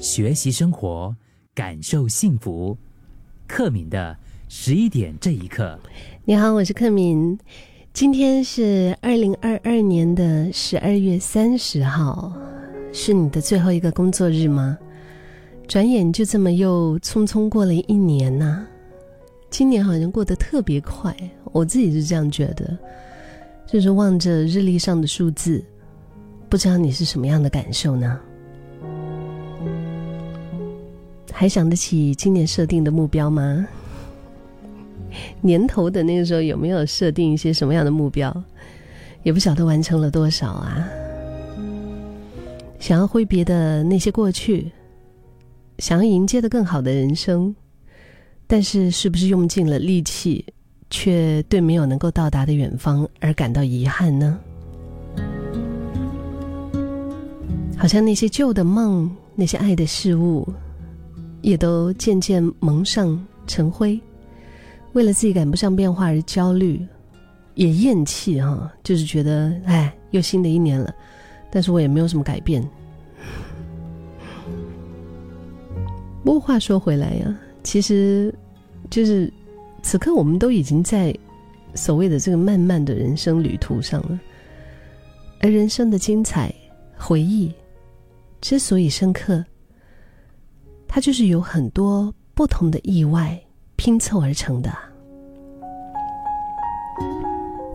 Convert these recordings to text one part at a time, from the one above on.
学习生活，感受幸福。克敏的十一点这一刻，你好，我是克敏。今天是二零二二年的十二月三十号，是你的最后一个工作日吗？转眼就这么又匆匆过了一年呐。今年好像过得特别快，我自己是这样觉得。就是望着日历上的数字，不知道你是什么样的感受呢？还想得起今年设定的目标吗？年头的那个时候有没有设定一些什么样的目标？也不晓得完成了多少啊！想要挥别的那些过去，想要迎接的更好的人生，但是是不是用尽了力气，却对没有能够到达的远方而感到遗憾呢？好像那些旧的梦，那些爱的事物，也都渐渐蒙上尘灰。为了自己赶不上变化而焦虑，也厌弃哈，就是觉得哎，又新的一年了，但是我也没有什么改变。不过话说回来呀，其实就是此刻我们都已经在所谓的这个漫漫的人生旅途上了，而人生的精彩回忆之所以深刻，它就是有很多不同的意外。拼凑而成的，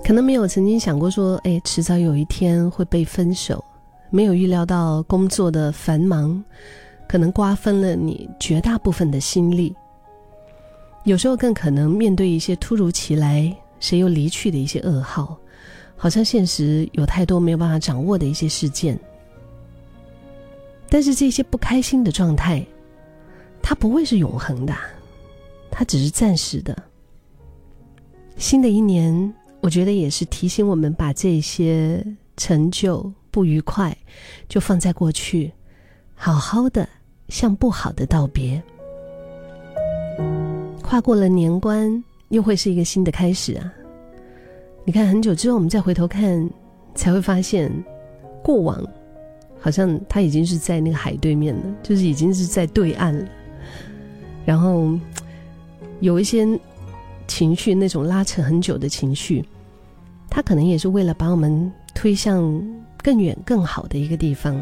可能没有曾经想过说，哎，迟早有一天会被分手；没有预料到工作的繁忙，可能瓜分了你绝大部分的心力。有时候更可能面对一些突如其来、谁又离去的一些噩耗，好像现实有太多没有办法掌握的一些事件。但是这些不开心的状态，它不会是永恒的。它只是暂时的。新的一年，我觉得也是提醒我们把这些成就、不愉快，就放在过去，好好的向不好的道别。跨过了年关，又会是一个新的开始啊！你看，很久之后我们再回头看，才会发现，过往好像它已经是在那个海对面了，就是已经是在对岸了，然后。有一些情绪，那种拉扯很久的情绪，它可能也是为了把我们推向更远、更好的一个地方。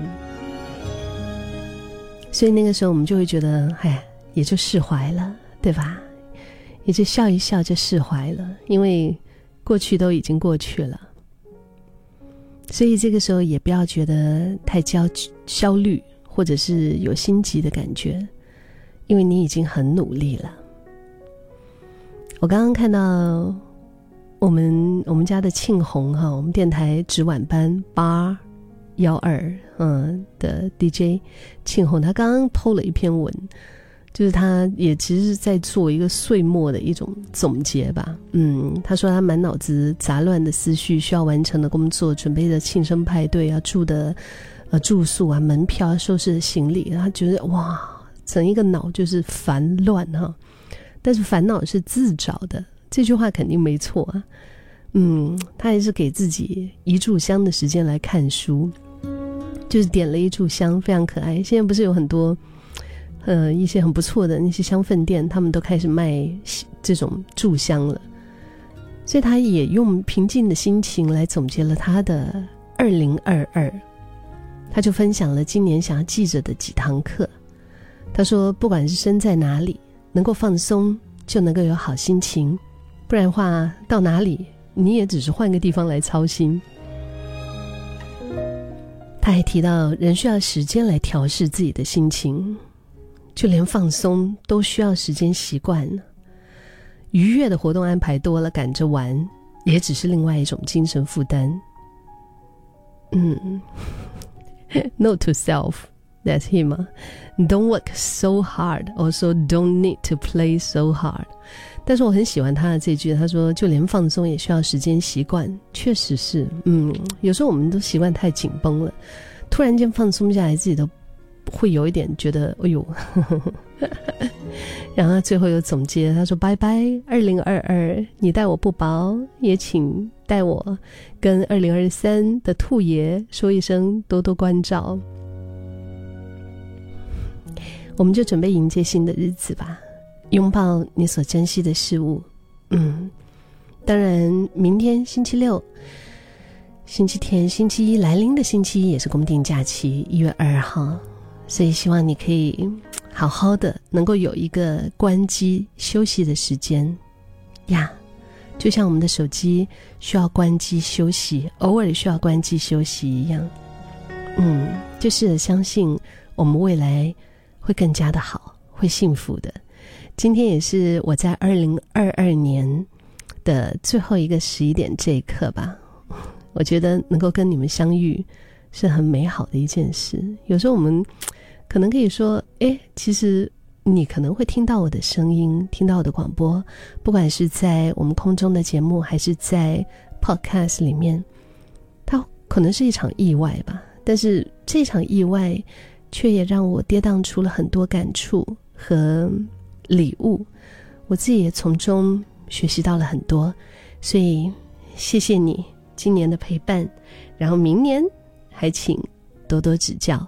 所以那个时候，我们就会觉得，哎，也就释怀了，对吧？也就笑一笑就释怀了，因为过去都已经过去了。所以这个时候也不要觉得太焦焦虑，或者是有心急的感觉，因为你已经很努力了。我刚刚看到我们我们家的庆红哈，我们电台值晚班八幺二嗯的 DJ 庆红，他刚刚 PO 了一篇文，就是他也其实是在做一个岁末的一种总结吧。嗯，他说他满脑子杂乱的思绪，需要完成的工作，准备的庆生派对要住的呃住宿啊，门票收拾行李，他觉得哇，整一个脑就是烦乱哈。但是烦恼是自找的，这句话肯定没错啊。嗯，他还是给自己一炷香的时间来看书，就是点了一炷香，非常可爱。现在不是有很多，呃，一些很不错的那些香氛店，他们都开始卖这种炷香了。所以他也用平静的心情来总结了他的二零二二，他就分享了今年想要记着的几堂课。他说，不管是身在哪里。能够放松，就能够有好心情，不然话，到哪里你也只是换个地方来操心。他还提到，人需要时间来调试自己的心情，就连放松都需要时间习惯。愉悦的活动安排多了，赶着玩，也只是另外一种精神负担。嗯，Note to self。That's him. Don't work so hard. Also, don't need to play so hard. 但是我很喜欢他的这句，他说：“就连放松也需要时间习惯。”确实是，嗯，有时候我们都习惯太紧绷了，突然间放松下来，自己都会有一点觉得，哎呦。然后最后又总结，他说：“拜拜，二零二二，你待我不薄，也请代我跟二零二三的兔爷说一声多多关照。”我们就准备迎接新的日子吧，拥抱你所珍惜的事物。嗯，当然，明天星期六、星期天、星期一来临的星期一也是公定假期，一月二号，所以希望你可以好好的，能够有一个关机休息的时间呀。就像我们的手机需要关机休息，偶尔需要关机休息一样，嗯，就是相信我们未来会更加的好，会幸福的。今天也是我在二零二二年的最后一个十一点这一刻吧，我觉得能够跟你们相遇是很美好的一件事。有时候我们可能可以说，哎，其实。你可能会听到我的声音，听到我的广播，不管是在我们空中的节目，还是在 Podcast 里面，它可能是一场意外吧。但是这场意外，却也让我跌宕出了很多感触和礼物，我自己也从中学习到了很多。所以谢谢你今年的陪伴，然后明年还请多多指教。